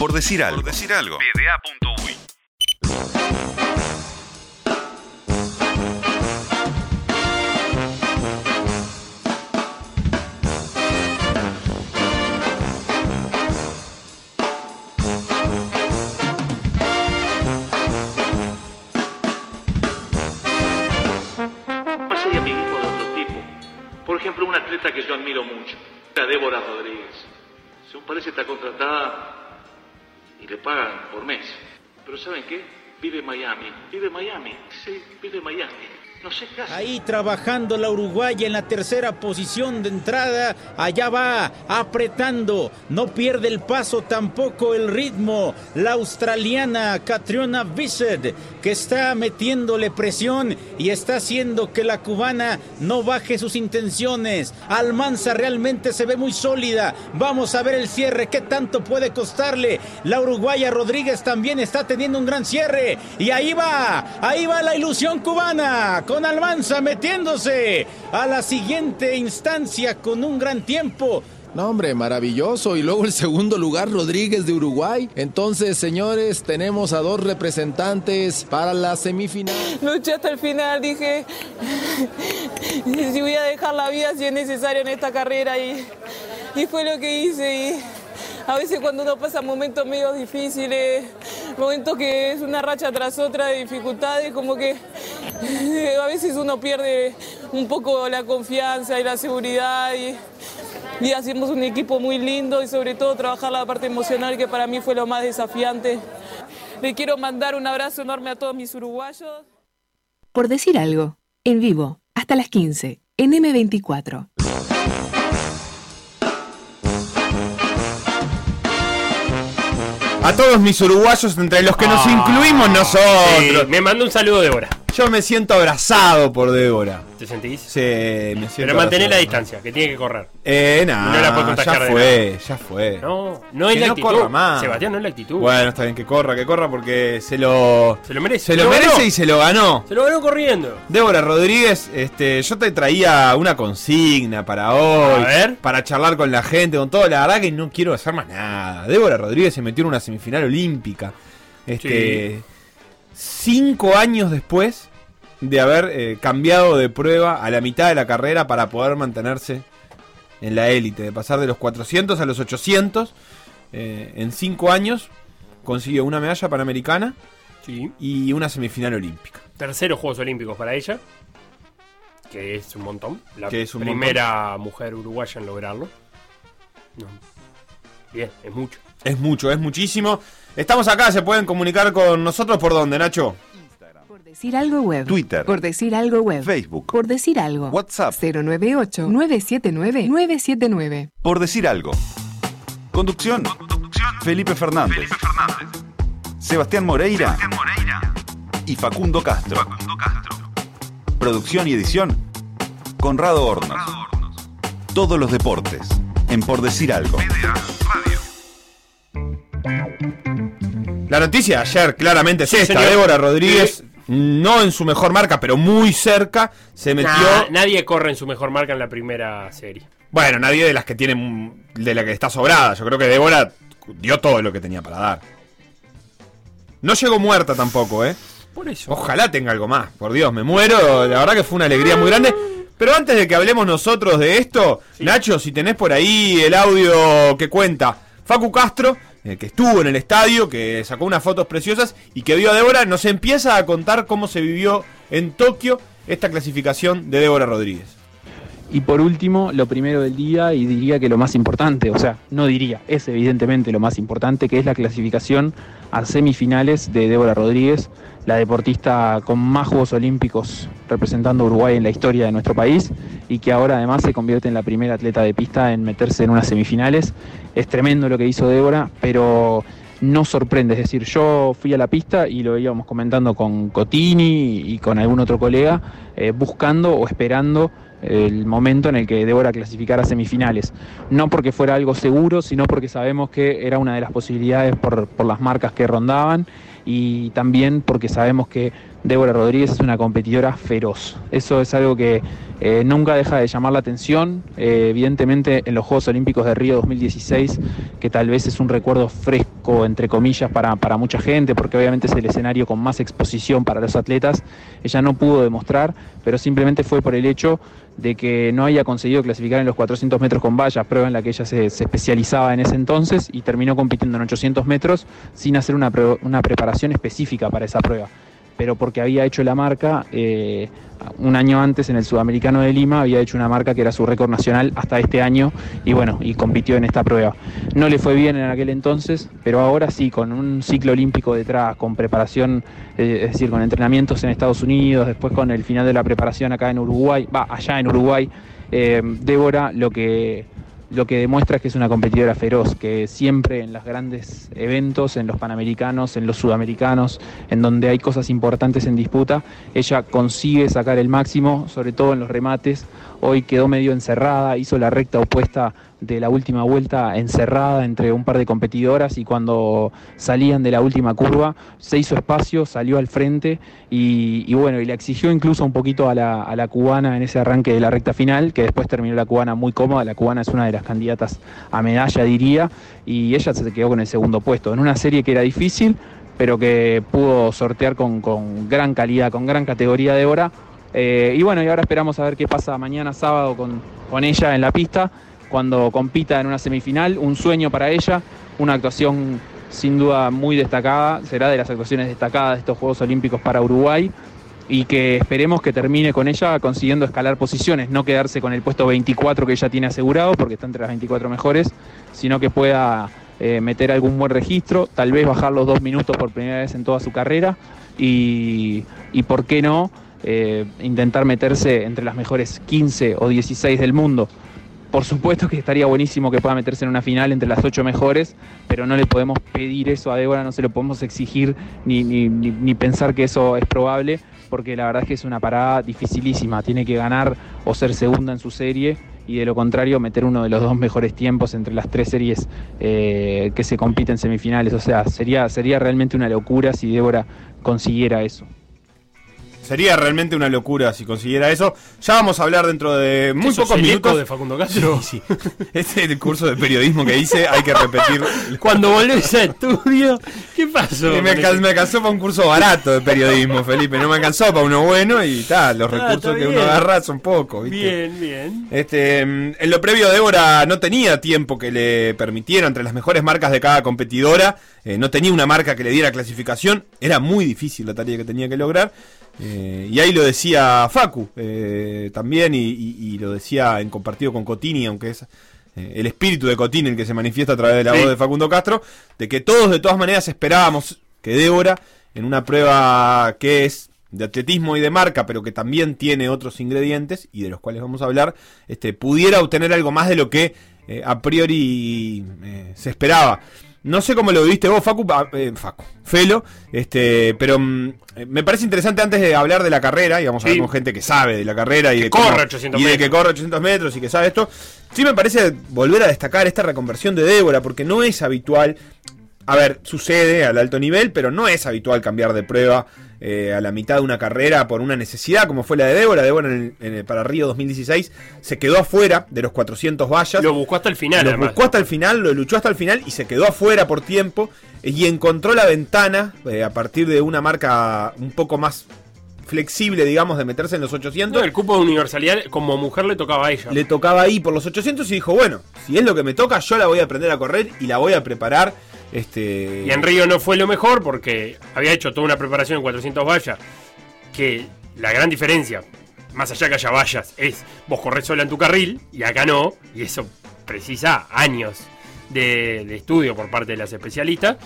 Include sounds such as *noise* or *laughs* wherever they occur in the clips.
Por decir algo. Por decir algo. Pasa hay amiguismo de otro tipo. Por ejemplo, una atleta que yo admiro mucho, la Débora Rodríguez. Según parece está contratada y le pagan por mes. Pero ¿saben qué? Vive Miami. Vive Miami. Sí, vive Miami. Ahí trabajando la uruguaya en la tercera posición de entrada. Allá va, apretando. No pierde el paso tampoco el ritmo. La australiana Catriona Bissett, que está metiéndole presión y está haciendo que la cubana no baje sus intenciones. Almanza realmente se ve muy sólida. Vamos a ver el cierre. ¿Qué tanto puede costarle? La uruguaya Rodríguez también está teniendo un gran cierre. Y ahí va, ahí va la ilusión cubana con Almanza metiéndose a la siguiente instancia con un gran tiempo. No, hombre, maravilloso. Y luego el segundo lugar, Rodríguez de Uruguay. Entonces, señores, tenemos a dos representantes para la semifinal. Luché hasta el final, dije, *laughs* si voy a dejar la vida si es necesario en esta carrera y, y fue lo que hice. Y a veces cuando uno pasa momentos medio difíciles, momentos que es una racha tras otra de dificultades, como que a veces uno pierde un poco la confianza y la seguridad y, y hacemos un equipo muy lindo y sobre todo trabajar la parte emocional que para mí fue lo más desafiante. Le quiero mandar un abrazo enorme a todos mis uruguayos. Por decir algo, en vivo, hasta las 15, en M24. A todos mis uruguayos, entre los que nos Ah, incluimos nosotros. sí, me mandó un saludo Débora. Yo me siento abrazado por Débora. ¿Te sentís? Sí, me siento Pero mantener la distancia, que tiene que correr. Eh, nah, No la contagiar ya de fue, ya fue. No, no es Que la no actitud. corra más. Sebastián, no es la actitud. Bueno, está bien que corra, que corra porque se lo. Se lo merece. Se lo merece y se lo ganó. Se lo ganó corriendo. Débora Rodríguez, este, yo te traía una consigna para hoy. A ver. Para charlar con la gente, con todo. La verdad que no quiero hacer más nada. Débora Rodríguez se metió en una semifinal olímpica. Este. Cinco años después de haber eh, cambiado de prueba a la mitad de la carrera para poder mantenerse en la élite. De pasar de los 400 a los 800. eh, en cinco años consiguió una medalla panamericana Sí. y una semifinal olímpica. Terceros Juegos Olímpicos para ella. Que es un montón. La Que es un primera mujer uruguaya en lograrlo. No. Bien, es mucho. Es mucho, es muchísimo. Estamos acá, se pueden comunicar con nosotros por dónde, Nacho. Por decir algo web. Twitter. Por decir algo web. Facebook. Por decir algo. WhatsApp. 098-979-979. Por decir algo. Conducción. Felipe Fernández. Sebastián Moreira. Y Facundo Castro. Producción y edición. Conrado Hornos. Todos los deportes. En Por decir algo. La noticia de ayer claramente es Sí, esta. señor. Débora Rodríguez, no en su mejor marca, pero muy cerca, se metió... Nah, nadie corre en su mejor marca en la primera serie. Bueno, nadie de las que tiene... De la que está sobrada. Yo creo que Débora dio todo lo que tenía para dar. No llegó muerta tampoco, ¿eh? Por eso. Ojalá tenga algo más, por Dios, me muero. La verdad que fue una alegría muy grande. Pero antes de que hablemos nosotros de esto, Nacho, si tenés por ahí el audio que cuenta Facu Castro, eh, que estuvo en el estadio, que sacó unas fotos preciosas y que vio a Débora, nos empieza a contar cómo se vivió en Tokio esta clasificación de Débora Rodríguez. Y por último, lo primero del día, y diría que lo más importante, o sea, no diría, es evidentemente lo más importante, que es la clasificación a semifinales de Débora Rodríguez, la deportista con más Juegos Olímpicos representando a Uruguay en la historia de nuestro país, y que ahora además se convierte en la primera atleta de pista en meterse en unas semifinales. Es tremendo lo que hizo Débora, pero no sorprende, es decir, yo fui a la pista y lo íbamos comentando con Cotini y con algún otro colega, eh, buscando o esperando el momento en el que Débora clasificara a semifinales. No porque fuera algo seguro, sino porque sabemos que era una de las posibilidades por, por las marcas que rondaban y también porque sabemos que Débora Rodríguez es una competidora feroz. Eso es algo que, eh, nunca deja de llamar la atención. Eh, evidentemente en los Juegos Olímpicos de Río 2016, que tal vez es un recuerdo fresco, entre comillas, para, mucha gente, porque obviamente es el escenario con más exposición para los atletas, ella no pudo demostrar, pero simplemente fue por el hecho de que no haya conseguido clasificar en los 400 metros con vallas, prueba en la que ella se, especializaba en ese entonces, y terminó compitiendo en 800 metros sin hacer una, una preparación específica para esa prueba pero porque había hecho la marca eh, un año antes en el Sudamericano de Lima, había hecho una marca que era su récord nacional hasta este año y bueno, y compitió en esta prueba. No le fue bien en aquel entonces, pero ahora sí, con un ciclo olímpico detrás, con preparación, eh, es decir, con entrenamientos en Estados Unidos, después con el final de la preparación acá en Uruguay, va, allá en Uruguay, eh, Débora lo que lo que demuestra es que es una competidora feroz, que siempre en los grandes eventos, en los panamericanos, en los sudamericanos, en donde hay cosas importantes en disputa, ella consigue sacar el máximo, sobre todo en los remates. Hoy quedó medio encerrada, hizo la recta opuesta de la última vuelta encerrada entre un par de competidoras y cuando salían de la última curva se hizo espacio, salió al frente y, bueno, y le exigió incluso un poquito a la, a la cubana en ese arranque de la recta final, que después terminó la cubana muy cómoda, la cubana es una de las candidatas a medalla diría, y ella se quedó con el segundo puesto, en una serie que era difícil, pero que pudo sortear con, con gran calidad, con gran categoría de hora. Eh, y bueno, y ahora esperamos a ver qué pasa mañana sábado con, con ella en la pista, cuando compita en una semifinal, un sueño para ella, una actuación sin duda muy destacada, será de las actuaciones destacadas de estos Juegos Olímpicos para Uruguay y que esperemos que termine con ella consiguiendo escalar posiciones, no quedarse con el puesto 24 que ella tiene asegurado, porque está entre las 24 mejores, sino que pueda eh, meter algún buen registro, tal vez bajar los dos minutos por primera vez en toda su carrera y, y por qué no, eh, intentar meterse entre las mejores 15 o 16 del mundo. Por supuesto que estaría buenísimo que pueda meterse en una final entre las ocho mejores, pero no le podemos pedir eso a Débora, no se lo podemos exigir ni, pensar que eso es probable, porque la verdad es que es una parada dificilísima. Tiene que ganar o ser segunda en su serie y de lo contrario meter uno de los dos mejores tiempos entre las tres series eh, que se compiten en semifinales. O sea, sería, sería realmente una locura si Débora consiguiera eso. Sería realmente una locura si consiguiera eso. Ya vamos a hablar dentro de muy ¿Eso pocos minutos. de Facundo Castro? Sí, sí. *laughs* Este es el curso de periodismo que hice, hay que repetir. *laughs* Cuando volvés a estudio, ¿qué pasó? Me, con alca- ese- me alcanzó para un curso barato de periodismo, Felipe. No me alcanzó para uno bueno y tal. Los Ah, recursos que uno agarra son pocos, ¿viste? Bien, bien. Este, mm, en lo previo, Débora no tenía tiempo que le permitiera entre las mejores marcas de cada competidora. eh, no tenía una marca que le diera clasificación. Era muy difícil la tarea que tenía que lograr. Eh, y ahí lo decía Facu eh, también, y, y- y lo decía en compartido con Cotini, aunque es eh, el espíritu de Cotini el que se manifiesta a través de la Sí. voz de Facundo Castro, de que todos de todas maneras esperábamos que Débora, en una prueba que es de atletismo y de marca, pero que también tiene otros ingredientes y de los cuales vamos a hablar, este, pudiera obtener algo más de lo que eh, a priori eh, se esperaba. No sé cómo lo viste vos, Facu, eh, Facu, Felo, este, pero mm, eh, me parece interesante antes de hablar de la carrera, y vamos a Sí. hablar con gente que sabe de la carrera y Que de corre cómo- 800 y de que corre 800 metros y que sabe esto. Sí me parece volver a destacar esta reconversión de Débora, porque no es habitual. A ver, sucede al alto nivel, pero no es habitual cambiar de prueba eh, a la mitad de una carrera por una necesidad como fue la de Débora. Débora en el- en el- para Río 2016 se quedó afuera de los 400 vallas. Lo buscó hasta el final, Lo además. buscó hasta el final, lo luchó hasta el final y se quedó afuera por tiempo y encontró la ventana eh, a partir de una marca un poco más flexible, digamos, de meterse en los 800. No, el cupo de universalidad como mujer le tocaba a ella. Le tocaba ahí por los 800 y dijo, bueno, si es lo que me toca, yo la voy a aprender a correr y la voy a preparar. Este, Y en Río no fue lo mejor porque había hecho toda una preparación en 400 vallas. Que la gran diferencia, más allá que haya vallas, es vos corres sola en tu carril y acá no. Y eso precisa años de, de estudio por parte de las especialistas.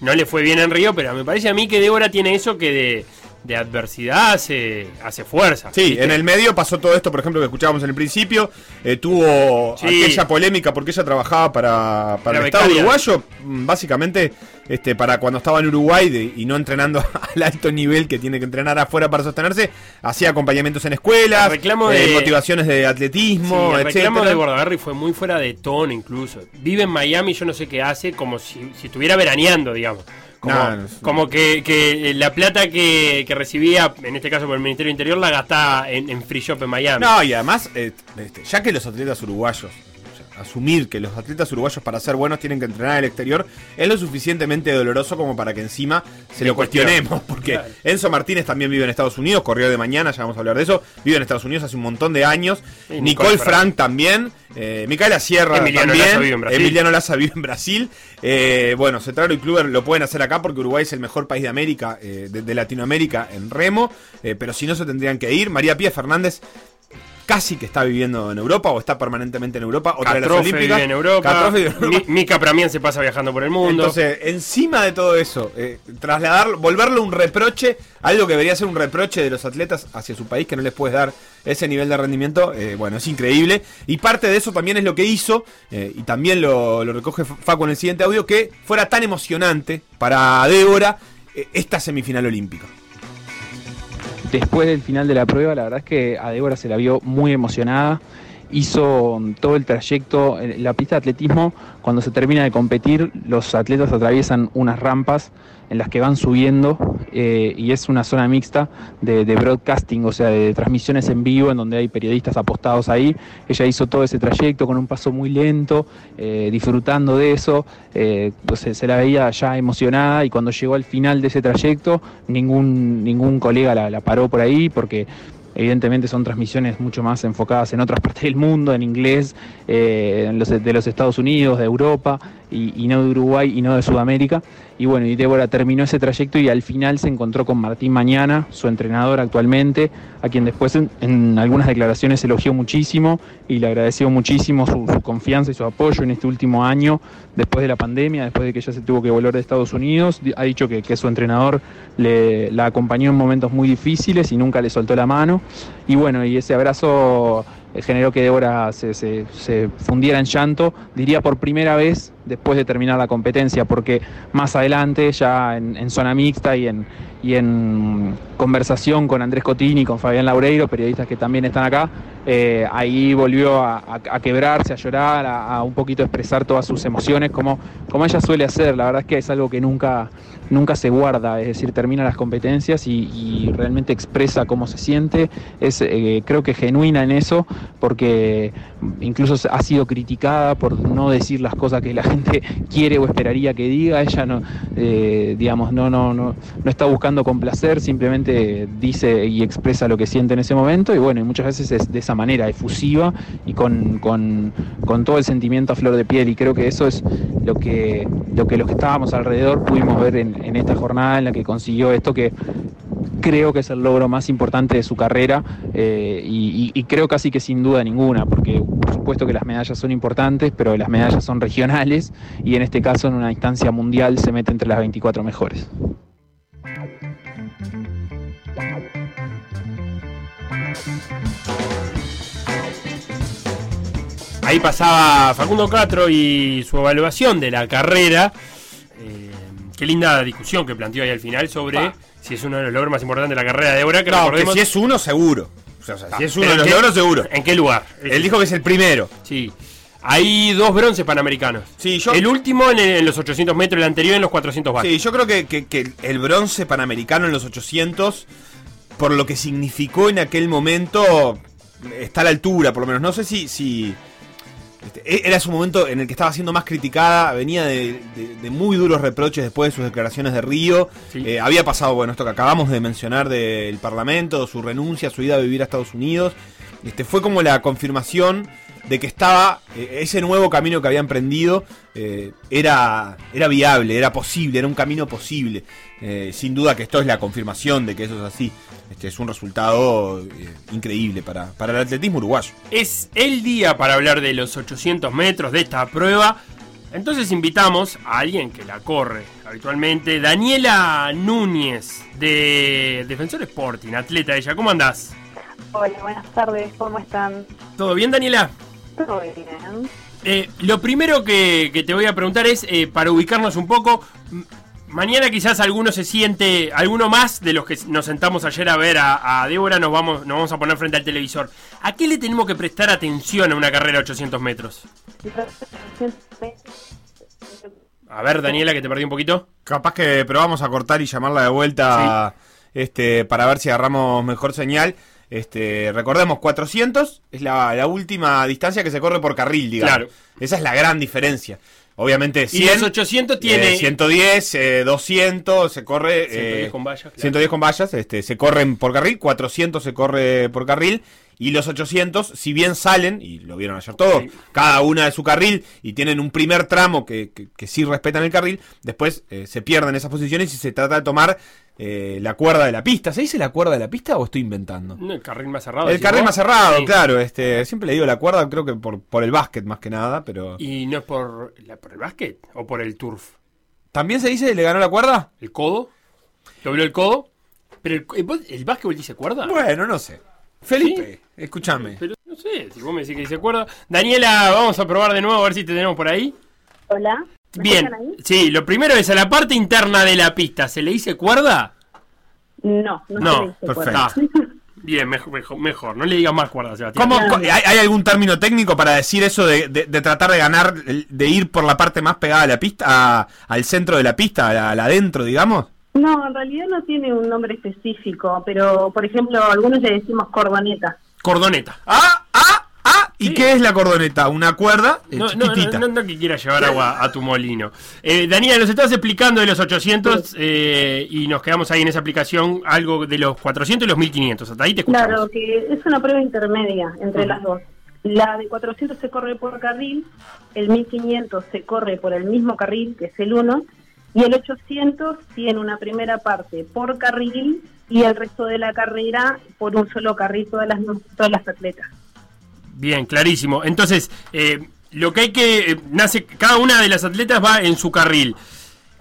No le fue bien en Río, pero me parece a mí que Débora tiene eso que de, de adversidad hace, hace fuerza. Sí, ¿viste? en el medio pasó todo esto, por ejemplo, que escuchábamos en el principio. eh, tuvo Sí. aquella polémica porque ella trabajaba para, para el Estado uruguayo, mm, básicamente este, para cuando estaba en Uruguay de- y no entrenando *laughs* al alto nivel que tiene que entrenar afuera para sostenerse, hacía acompañamientos en escuelas, eh, de- motivaciones de Sí, atletismo, el reclamo etcétera. de Bordaberry fue muy fuera de tono incluso. Vive en Miami, yo no sé qué hace, como si, si estuviera veraneando, digamos. Como, No, no, como que, que la plata que, que recibía, en este caso por el Ministerio del Interior, la gastaba en, en free shop en Miami. No, y además, eh, este, ya que los atletas uruguayos, asumir que los atletas uruguayos para ser buenos tienen que entrenar en el exterior, es lo suficientemente doloroso como para que encima se lo cuestionemos. Porque. Enzo Martínez también vive en Estados Unidos, corrió de mañana, ya vamos a hablar de eso, vive en Estados Unidos hace un montón de años. Y Nicole Nicole Frank, Frank también. Eh, Micaela Sierra Emiliano también. Laza vive en Brasil. Emiliano Laza vive en Brasil. Eh, bueno, Cetraro y Kluber lo pueden hacer acá porque Uruguay es el mejor país de América, eh, de, de Latinoamérica en remo. pero si no se tendrían que ir. María Pía Fernández casi que está viviendo en Europa o está permanentemente en Europa. Otra de las olímpicas. vive en Europa. Vive en Europa. Mi- Mica Pramián se pasa viajando por el mundo. Entonces, encima de todo eso, eh, trasladar, volverlo un reproche, algo que debería ser un reproche de los atletas hacia su país, que no les puedes dar ese nivel de rendimiento, eh, bueno, es increíble. Y parte de eso también es lo que hizo, eh, y también lo, lo recoge Facu en el siguiente audio, que fuera tan emocionante para Débora eh, esta semifinal olímpica. Después del final de la prueba, la verdad es que a Débora se la vio muy emocionada. Hizo todo el trayecto, la pista de atletismo, cuando se termina de competir, los atletas atraviesan unas rampas en las que van subiendo eh, y es una zona mixta de, broadcasting, o sea, de transmisiones en vivo en donde hay periodistas apostados ahí. Ella hizo todo ese trayecto con un paso muy lento, eh, disfrutando de eso, eh, pues se, la veía ya emocionada y cuando llegó al final de ese trayecto, ningún, ningún colega la paró por ahí porque evidentemente son transmisiones mucho más enfocadas en otras partes del mundo, en inglés, eh, en los- de los Estados Unidos, de Europa, y, no de Uruguay y no de Sudamérica. Y bueno, y Débora terminó ese trayecto y al final se encontró con Martín Mañana, su entrenador actualmente, a quien después en, algunas declaraciones elogió muchísimo y le agradeció muchísimo su, confianza y su apoyo en este último año, después de la pandemia, después de que ella se tuvo que volver de Estados Unidos. Ha dicho que, que su entrenador le, la acompañó en momentos muy difíciles y nunca le soltó la mano. Y bueno, y ese abrazo generó que Débora se, se- se fundiera en llanto, diría por primera vez después de terminar la competencia, porque más adelante, ya en, zona mixta y en, y en conversación con Andrés Cotini y con Fabián Laureiro, periodistas que también están acá, eh, ahí volvió a quebrarse, a llorar, a, a un poquito expresar todas sus emociones, como, como ella suele hacer. La verdad es que es algo que nunca, nunca se guarda, es decir, termina las competencias y, realmente expresa cómo se siente. Es, eh, creo que genuina en eso, porque incluso ha sido criticada por no decir las cosas que la *laughs* gente quiere o esperaría que diga. Ella no, eh, digamos, no, no, no, no está buscando complacer, simplemente dice y expresa lo que siente en ese momento. Y bueno, y muchas veces es de esa manera, efusiva y con, con, con todo el sentimiento a flor de piel. Y creo que eso es lo que, lo que los que estábamos alrededor pudimos ver en, en esta jornada en la que consiguió esto que creo que es el logro más importante de su carrera eh, y, creo casi que sin duda ninguna, porque por supuesto que las medallas son importantes, pero las medallas son regionales y en este caso en una instancia mundial se mete entre las 24 mejores. Ahí pasaba Facundo Castro y su evaluación de la carrera. Qué linda discusión que planteó ahí al final sobre si es uno de los logros más importantes de la carrera de Débora. Que No, que recordemos- si es uno, seguro. O sea, sea, Ah, si es uno de los ¿en qué- logros, seguro. ¿En qué lugar? Él dijo que es el primero. Sí. Hay dos bronces panamericanos. Sí, yo- El último en, en los 800 metros, el anterior en los 400 watts. Sí, yo creo que, que- que el bronce panamericano en los 800, por lo que significó en aquel momento, está a la altura, por lo menos. No sé si... si este, e- era su momento en el que estaba siendo más criticada, venía de, de- de muy duros reproches después de sus declaraciones de Río. Sí. Eh, había pasado, bueno, esto que acabamos de mencionar del Parlamento, su renuncia, su ida a vivir a Estados Unidos. Este, fue como la confirmación de que estaba eh, ese nuevo camino que había emprendido eh, era, era viable, era posible, era un camino posible. Eh, sin duda que esto es la confirmación de que eso es así. Este es un resultado eh, increíble para, para el atletismo uruguayo. Es el día para hablar de los 800 metros de esta prueba. Entonces invitamos a alguien que la corre habitualmente, Daniela Núñez, de Defensor Sporting, atleta ella. ¿Cómo andás? Hola, buenas tardes, ¿cómo están? ¿Todo bien, Daniela? Eh, lo primero que, que te voy a preguntar es, eh, para ubicarnos un poco, mañana quizás alguno se siente, alguno más de los que nos sentamos ayer a ver a, a Débora, nos vamos, nos vamos a poner frente al televisor. ¿A qué le tenemos que prestar atención a una carrera de 800 metros? A ver, Daniela, que te perdí un poquito. Capaz que probamos a cortar y llamarla de vuelta este, para ver si agarramos mejor señal. Este, recordemos, 400 es la, la última distancia que se corre por carril, digamos. Claro. Esa es la gran diferencia. Obviamente, 100, Y los 800 tiene- eh, 110, eh, 200, se corre... 110 eh, con vallas, claro. 110 con vallas, este, se corren por carril, 400 se corre por carril, y los 800, si bien salen, y lo vieron ayer todos, cada una de su carril, y tienen un primer tramo que, que, que sí respetan el carril, después eh, se pierden esas posiciones y se trata de tomar eh, la cuerda de la pista. ¿Se dice la cuerda de la pista o estoy inventando? No, el carril más cerrado. El carril vos. más cerrado, Sí. claro. Este, siempre le digo la cuerda, creo que por, por el básquet más que nada, pero... ¿Y no es por, la- por el básquet o por el turf? ¿También se dice le ganó la cuerda? ¿El codo? ¿Dobló el codo? ¿Pero el, el, el básquetbol dice cuerda? Bueno, no sé. Felipe, escúchame. Pero no sé, si vos me decís que dice cuerda. Daniela, vamos a probar de nuevo a ver si te tenemos por ahí. Hola. ¿Me Bien, sí, lo primero es a la parte interna de la pista. ¿Se le dice cuerda? No, no, No, se le dice cuerda. perfecto. *laughs* Bien, mejor, mejor, mejor. No le digas más cuerda, Sebastián. ¿Cómo, ¿hay, hay algún término técnico para decir eso de, de- de tratar de ganar, de ir por la parte más pegada a la pista, a- al centro de la pista, a la, a la adentro, digamos? No, en realidad no tiene un nombre específico, pero por ejemplo, algunos le decimos cordoneta. Cordoneta. ¡Ah! ¡Ah! ¿Y qué es la cordoneta? ¿Una cuerda eh, No, no, chiquitita? no, no, no que quieras llevar agua a tu molino. Eh, Daniela, nos estabas explicando de los 800 eh, y nos quedamos ahí en esa aplicación algo de los 400 y los 1500. Hasta ahí te escuchamos. Claro, que es una prueba intermedia entre las dos. La de 400 se corre por carril, el 1500 se corre por el mismo carril, que es el 1, y el 800 tiene una primera parte por carril y el resto de la carrera por un solo carril, todas las, todas las atletas. Bien, clarísimo. Entonces, eh, lo que hay que... eh, nace Cada una de las atletas va en su carril.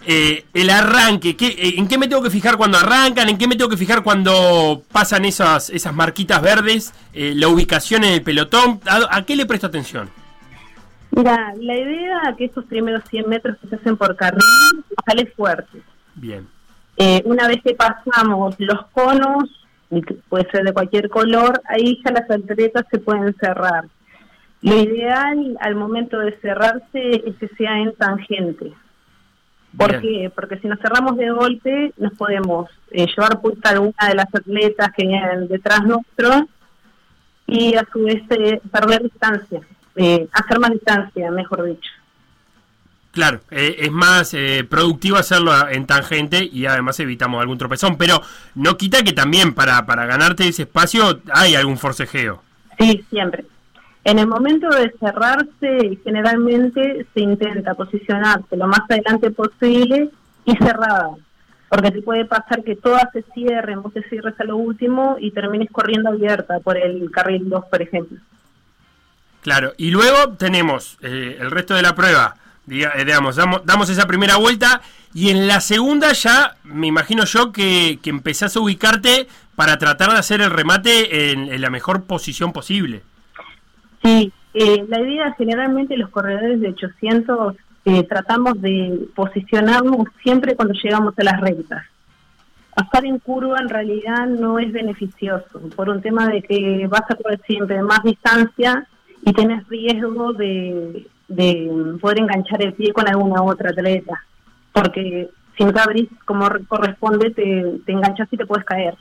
Eh, el arranque, ¿qué, eh, ¿en qué me tengo que fijar cuando arrancan? ¿En qué me tengo que fijar cuando pasan esas, esas marquitas verdes? Eh, la ubicación en el pelotón. ¿A, a qué le presto atención? Mira, la idea es que esos primeros 100 metros que se hacen por carril sale fuerte. Bien. Una vez que pasamos los conos, puede ser de cualquier color, ahí ya las atletas se pueden cerrar. Lo ideal al momento de cerrarse es que sea en tangente. ¿Por qué? Porque si nos cerramos de golpe, nos podemos eh, llevar puesta alguna de las atletas que vienen detrás nuestro y a su vez eh, perder distancia, eh, hacer más distancia, mejor dicho. Claro, eh, es más eh, productivo hacerlo en tangente y además evitamos algún tropezón, pero no quita que también para, para ganarte ese espacio hay algún forcejeo. Sí, siempre. En el momento de cerrarse, generalmente se intenta posicionarse lo más adelante posible y cerrada. Porque te puede pasar que todas se cierren, vos te cierres a lo último y termines corriendo abierta por el carril 2, por ejemplo. Claro, y luego tenemos eh, el resto de la prueba. Eh, digamos, damos, esa primera vuelta y en la segunda ya me imagino yo que, que empezás a ubicarte para tratar de hacer el remate en, en la mejor posición posible. Sí, eh, la idea generalmente los corredores de 800 eh, tratamos de posicionarnos siempre cuando llegamos a las rectas. Pasar en curva en realidad no es beneficioso por un tema de que vas a correr siempre más distancia y tenés riesgo de, de poder enganchar el pie con alguna otra atleta, porque si no te abrís como re- corresponde te, te enganchas y te puedes caer.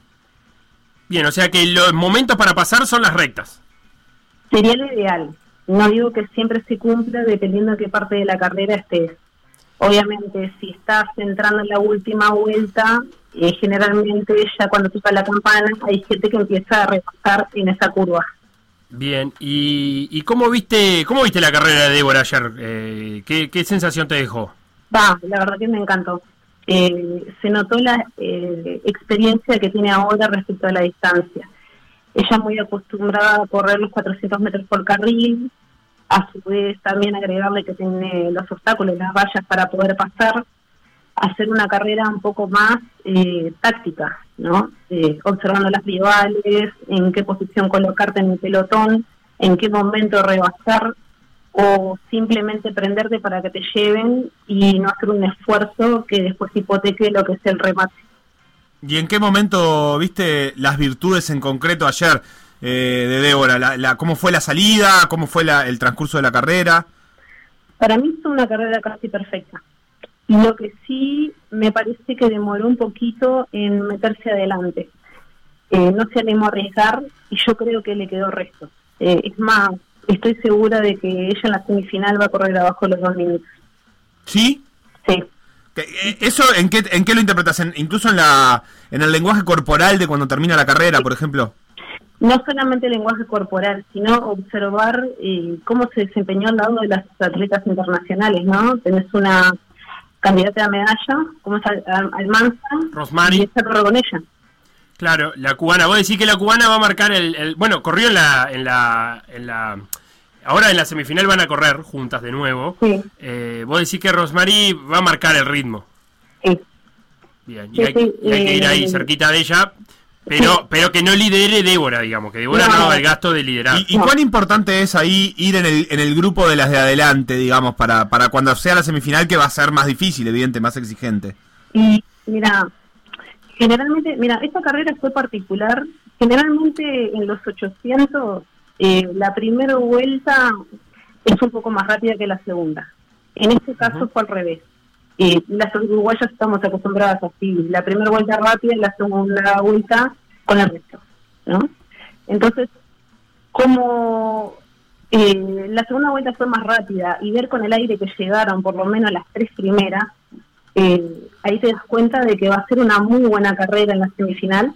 Bien, o sea que los momentos para pasar son las rectas. Sería lo ideal. No digo que siempre se cumpla dependiendo de qué parte de la carrera estés. Obviamente, si estás entrando en la última vuelta, eh, generalmente ya cuando toca la campana hay gente que empieza a repasar en esa curva. Bien, ¿y, y cómo viste cómo viste la carrera de Débora ayer? Eh, ¿qué, qué sensación te dejó? Va, la verdad que me encantó. Eh, se notó la eh, experiencia que tiene ahora respecto a la distancia. Ella muy acostumbrada a correr los 400 metros por carril, a su vez también agregarle que tiene los obstáculos, las vallas para poder pasar, hacer una carrera un poco más eh, táctica, ¿no? Eh, observando las rivales, en qué posición colocarte en el pelotón, en qué momento rebasar o simplemente prenderte para que te lleven y no hacer un esfuerzo que después hipoteque lo que es el remate. ¿Y en qué momento viste las virtudes en concreto ayer eh, de Débora? La, la- ¿Cómo fue la salida? ¿Cómo fue la- el transcurso de la carrera? Para mí fue una carrera casi perfecta. Lo que sí me parece que demoró un poquito en meterse adelante. Eh, no se animó a arriesgar y yo creo que le quedó resto. Eh, es más, estoy segura de que ella en la semifinal va a correr abajo los dos minutos. ¿Sí? Sí. Eh, ¿Eso en qué, en qué lo interpretas? ¿En- incluso en, la, en el lenguaje corporal de cuando termina la carrera, por ejemplo. No solamente el lenguaje corporal, sino observar eh, cómo se desempeñó al lado de las atletas internacionales, ¿no? Tenés una candidata a medalla, como es Al- Al- Almanza, Rosmary. y esta corre con ella. Claro, la cubana. Vos decís que la cubana va a marcar el. el- bueno, corrió en la, en la. en la. Ahora en la semifinal van a correr juntas de nuevo. Sí. Eh, vos decís que Rosemary va a marcar el ritmo. Sí. Bien. Sí, y, hay, sí, y hay que ir ahí eh, cerquita de ella. Pero, pero que no lidere Débora, digamos. Que Débora no, No. haga el gasto de liderar. ¿Y, y cuán importante es ahí ir en el, en el grupo de las de adelante, digamos, para, para cuando sea la semifinal que va a ser más difícil, evidente, más exigente? Y mira, generalmente, mira, esta carrera fue particular. Generalmente en los 800, eh, la primera vuelta es un poco más rápida que la segunda. En este caso fue al revés. Eh, las uruguayas estamos acostumbradas así, la primera vuelta rápida y la segunda vuelta con el resto, ¿no? Entonces, como eh, la segunda vuelta fue más rápida y ver con el aire que llegaron por lo menos las tres primeras, eh, ahí te das cuenta de que va a ser una muy buena carrera en la semifinal,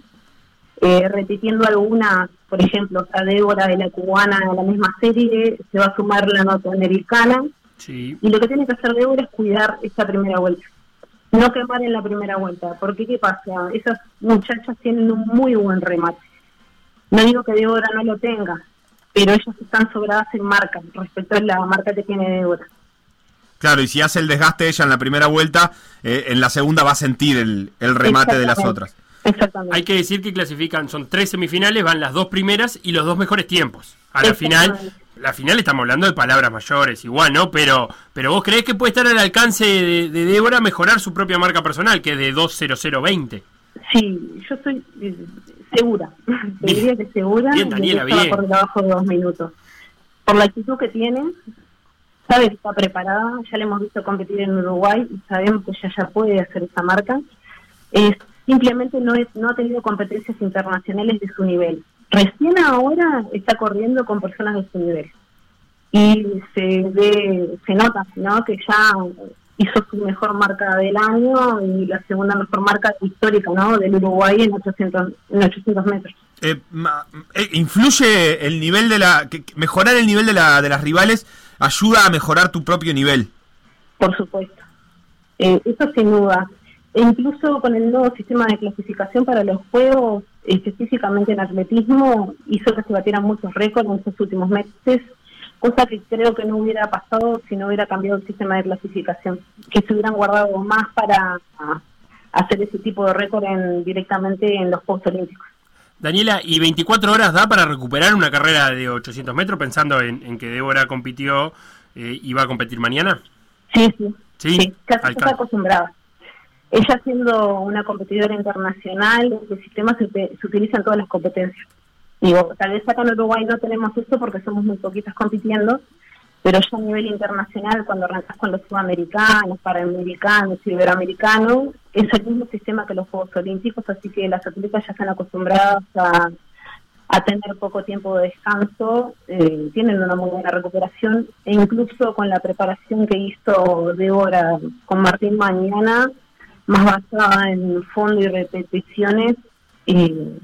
eh, repitiendo algunas, por ejemplo, a Débora de la cubana en la misma serie, se va a sumar la norteamericana, Sí. y lo que tiene que hacer Débora es cuidar esta primera vuelta. No quemar en la primera vuelta, porque ¿qué pasa? Esas muchachas tienen un muy buen remate. No digo que Débora no lo tenga, pero ellas están sobradas en marca respecto a la marca que tiene Débora. Claro, y si hace el desgaste ella en la primera vuelta, eh, en la segunda va a sentir el, el remate de las otras. Exactamente. Hay que decir que clasifican, son tres semifinales, van las dos primeras y los dos mejores tiempos. A la final. La final estamos hablando de palabras mayores, igual, ¿no? Pero, pero vos creés que puede estar al alcance de, de Débora mejorar su propia marca personal, que es de 2.0020. Sí, yo estoy eh, segura. Te diría que segura Bien, Daniela, bien. por debajo de dos minutos. Por la actitud que tiene, sabe que está preparada, ya le hemos visto competir en Uruguay y sabemos que ella ya puede hacer esa marca. Simplemente no, es, no ha tenido competencias internacionales de su nivel. Recién ahora está corriendo con personas de su nivel. Y se ve, se nota, ¿no? Que ya hizo su mejor marca del año y la segunda mejor marca histórica, ¿no? Del Uruguay en 800, en 800 metros. Eh, eh, ¿Influye el nivel de la... que mejorar el nivel de, la, de las rivales ayuda a mejorar tu propio nivel? Por supuesto. Eh, eso sin duda. E incluso con el nuevo sistema de clasificación para los Juegos, específicamente en atletismo, hizo que se batieran muchos récords en estos últimos meses, cosa que creo que no hubiera pasado si no hubiera cambiado el sistema de clasificación, que se hubieran guardado más para hacer ese tipo de récord en- directamente en los Juegos Olímpicos. Daniela, ¿y 24 horas da para recuperar una carrera de 800 metros pensando en, en que Débora compitió eh, y va a competir mañana? Sí, sí. Sí, Sí, al está acostumbrada. Ella siendo una competidora internacional, el sistema se, se utiliza en todas las competencias. Digo, tal vez acá en Uruguay no tenemos esto porque somos muy poquitas compitiendo, pero ya a nivel internacional, cuando arrancas con los sudamericanos, panamericanos, iberoamericanos, es el mismo sistema que los Juegos Olímpicos, así que las atletas ya están acostumbradas a, a tener poco tiempo de descanso, eh, tienen una muy buena recuperación, e incluso con la preparación que hizo Débora con Martín mañana, más basada en fondo y repeticiones, eh,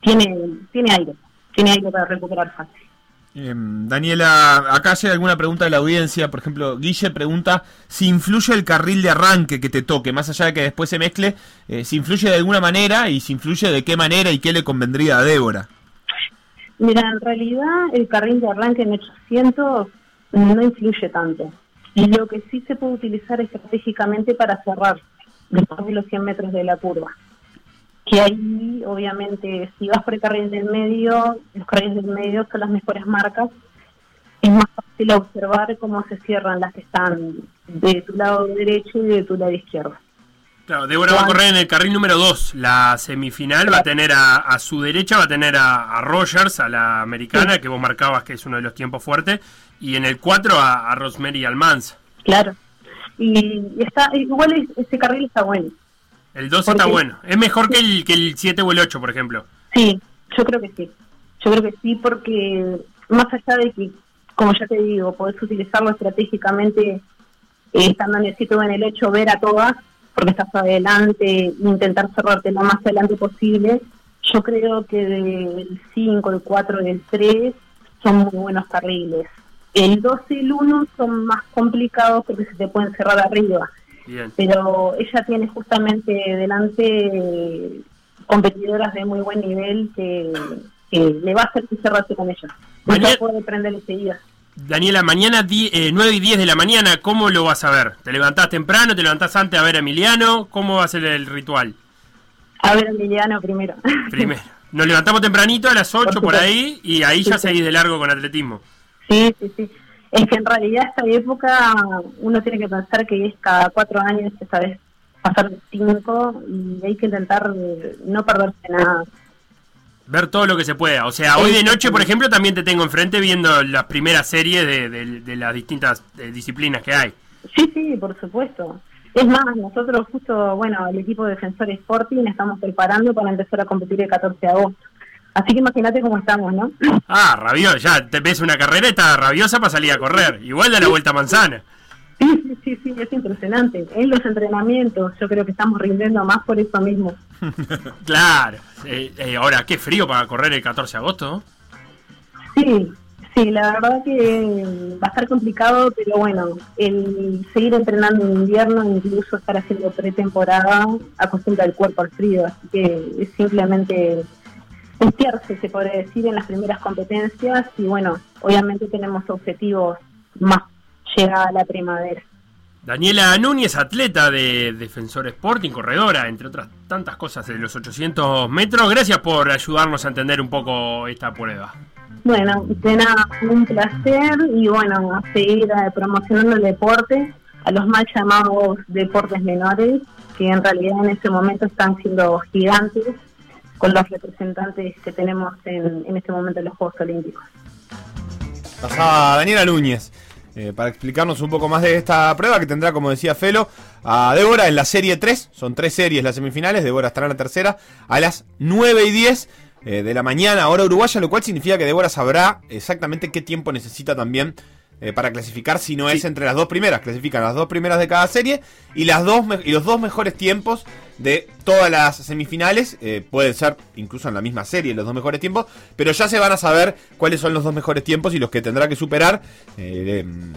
tiene, tiene aire, tiene aire para recuperar fácil. Eh, Daniela, acá hay alguna pregunta de la audiencia. Por ejemplo, Guille pregunta si influye el carril de arranque que te toque, más allá de que después se mezcle, eh, si influye de alguna manera y si influye de qué manera y qué le convendría a Débora. Mira, en realidad el carril de arranque en 800 no influye tanto. Y lo que sí se puede utilizar estratégicamente para cerrar después de los 100 metros de la curva. Que ahí, obviamente, si vas por el carril del medio, los carriles del medio son las mejores marcas. Es más fácil observar cómo se cierran las que están de tu lado derecho y de tu lado izquierdo. Claro, Débora va a correr en el carril número 2. La semifinal va a tener a, a su derecha, va a tener a, a Rogers, a la americana, que vos marcabas que es uno de los tiempos fuertes. Y en el 4 a, a Rosemary Almanza. Claro. Y está igual es- ese carril está bueno. El 12 está bueno. Es mejor que el, que el 7 o el 8, por ejemplo. Sí, yo creo que sí. Yo creo que sí, porque más allá de que, como ya te digo, podés utilizarlo estratégicamente, eh, estando en el 7 o en el 8, ver a todas, porque estás adelante, intentar cerrarte lo más adelante posible. Yo creo que del 5, el 4 y el 3 son muy buenos carriles. El 12 y el 1 son más complicados porque se te pueden cerrar arriba Bien. pero ella tiene justamente delante eh, competidoras de muy buen nivel que, que le va a hacer que cerrarse con ella. Mañana- Ella puede prender enseguida. Daniela, mañana di- eh, 9 y 10 de la mañana, ¿cómo lo vas a ver? ¿Te levantás temprano? ¿Te levantás antes a ver a Emiliano? ¿Cómo va a ser el ritual? A ver, Emiliano primero. Primero. *laughs* Nos levantamos tempranito a las 8 por, ahí y ahí ya seguís de largo con atletismo. Sí, sí, sí. Es que en realidad esta época uno tiene que pensar que es cada cuatro años, esta vez pasar de cinco y hay que intentar eh, no perderse nada. Ver todo lo que se pueda. O sea, hoy de noche, por ejemplo, también te tengo enfrente viendo las primeras series de, de- de las distintas eh, disciplinas que hay. Sí, sí, por supuesto. Es más, nosotros justo, bueno, el equipo de Defensor Sporting estamos preparando para empezar a competir el 14 de agosto. Así que imagínate cómo estamos, ¿no? *laughs* Ah, rabiosa, ya te ves una estás rabiosa para salir a correr. Igual da la vuelta a manzana. Sí, sí, sí, sí, es impresionante. En los entrenamientos yo creo que estamos rindiendo más por eso mismo. *laughs* Claro. Eh, eh, ahora, qué frío para correr el 14 de agosto. Sí, sí, la verdad que va a estar complicado, pero bueno, el seguir entrenando en invierno, incluso estar haciendo pretemporada, acostumbra el cuerpo al frío, así que es simplemente testearse, se podría decir, en las primeras competencias y bueno, obviamente tenemos objetivos más llegada a la primavera. Daniela Núñez, atleta de Defensor Sporting, corredora, entre otras tantas cosas de los 800 metros. Gracias por ayudarnos a entender un poco esta prueba. Bueno, de nada, un placer y bueno, a seguir eh, promocionando el deporte a los mal llamados deportes menores, que en realidad en este momento están siendo gigantes con los representantes que tenemos en, en este momento en los Juegos Olímpicos. Pasaba Daniela Núñez eh, para explicarnos un poco más de esta prueba que tendrá, como decía Felo, a Débora en la serie 3. Son tres series las semifinales. Débora estará en la tercera a las 9 y 10 eh, de la mañana, hora uruguaya, lo cual significa que Débora sabrá exactamente qué tiempo necesita también eh, para clasificar si no es entre las dos primeras. Clasifican las dos primeras de cada serie y, las dos y los dos mejores tiempos de todas las semifinales. Eh, pueden ser incluso en la misma serie los dos mejores tiempos, pero ya se van a saber cuáles son los dos mejores tiempos y los que tendrá que superar. eh, em,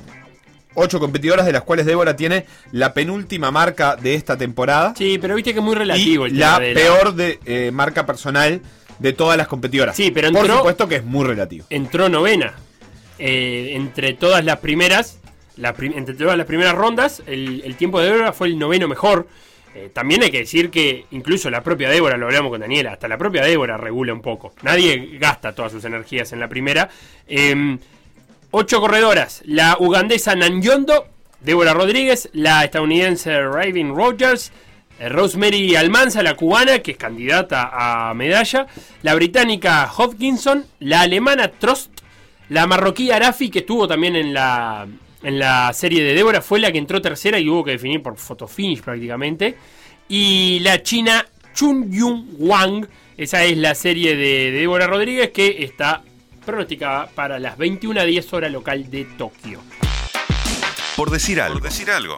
Ocho competidoras de las cuales Débora tiene la penúltima marca de esta temporada. Sí, pero viste que es muy relativo y el la peor de eh, marca personal de todas las competidoras. Sí, pero Por entró- supuesto que es muy relativo. entró novena. Eh, entre todas las primeras, la prim- entre todas las primeras rondas, el, el tiempo de Débora fue el noveno mejor. Eh, también hay que decir que incluso la propia Débora, lo hablamos con Daniela, hasta la propia Débora regula un poco. Nadie gasta todas sus energías en la primera. Eh, ocho corredoras, la ugandesa Nanyondo, Débora Rodríguez, la estadounidense Raven Rogers, eh, Rosemary Almanza, la cubana, que es candidata a medalla, la británica Hodgkinson, la alemana Trost, la marroquí Arafi, que estuvo también en la, en la serie de Débora, fue la que entró tercera y hubo que definir por fotofinish prácticamente. Y la china Chun Yung Wang, esa es la serie de, de Débora Rodríguez que está pronosticada para las 21 a 10 hora local de Tokio. Por decir algo. Por decir algo.